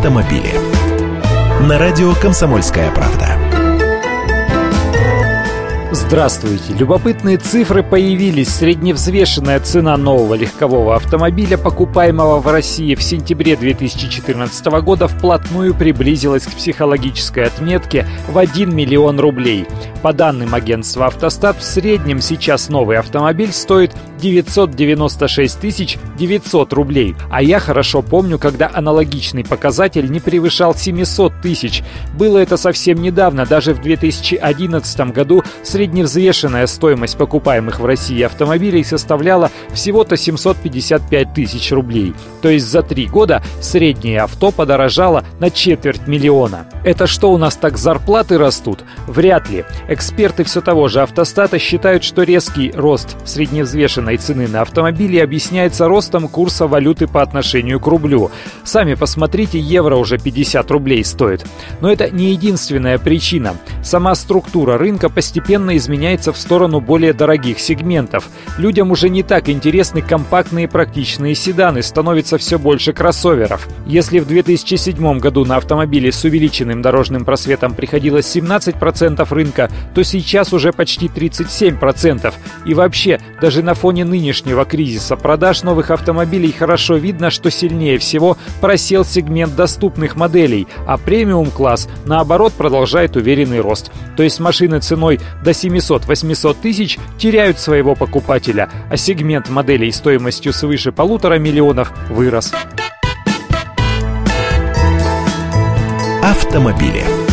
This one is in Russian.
автомобили. На радио «Комсомольская правда». Здравствуйте! Любопытные цифры появились. Средневзвешенная цена нового легкового автомобиля, покупаемого в России в сентябре 2014 года, вплотную приблизилась к психологической отметке в 1 миллион рублей. По данным агентства «Автостат», в среднем сейчас новый автомобиль стоит 996 900 рублей. А я хорошо помню, когда аналогичный показатель не превышал 700 тысяч. Было это совсем недавно, даже в 2011 году Средневзвешенная стоимость покупаемых в России автомобилей составляла всего-то 755 тысяч рублей. То есть за три года среднее авто подорожало на четверть миллиона. Это что у нас так зарплаты растут? Вряд ли. Эксперты все того же автостата считают, что резкий рост средневзвешенной цены на автомобили объясняется ростом курса валюты по отношению к рублю. Сами посмотрите, евро уже 50 рублей стоит. Но это не единственная причина. Сама структура рынка постепенно изменяется в сторону более дорогих сегментов. Людям уже не так интересны компактные практичные седаны, становится все больше кроссоверов. Если в 2007 году на автомобили с увеличенным дорожным просветом приходилось 17% рынка, то сейчас уже почти 37%. И вообще, даже на фоне нынешнего кризиса продаж новых автомобилей хорошо видно, что сильнее всего просел сегмент доступных моделей, а премиум-класс, наоборот, продолжает уверенный рост. То есть машины ценой до 700-800 тысяч теряют своего покупателя, а сегмент моделей стоимостью свыше полутора миллионов вырос. Автомобили.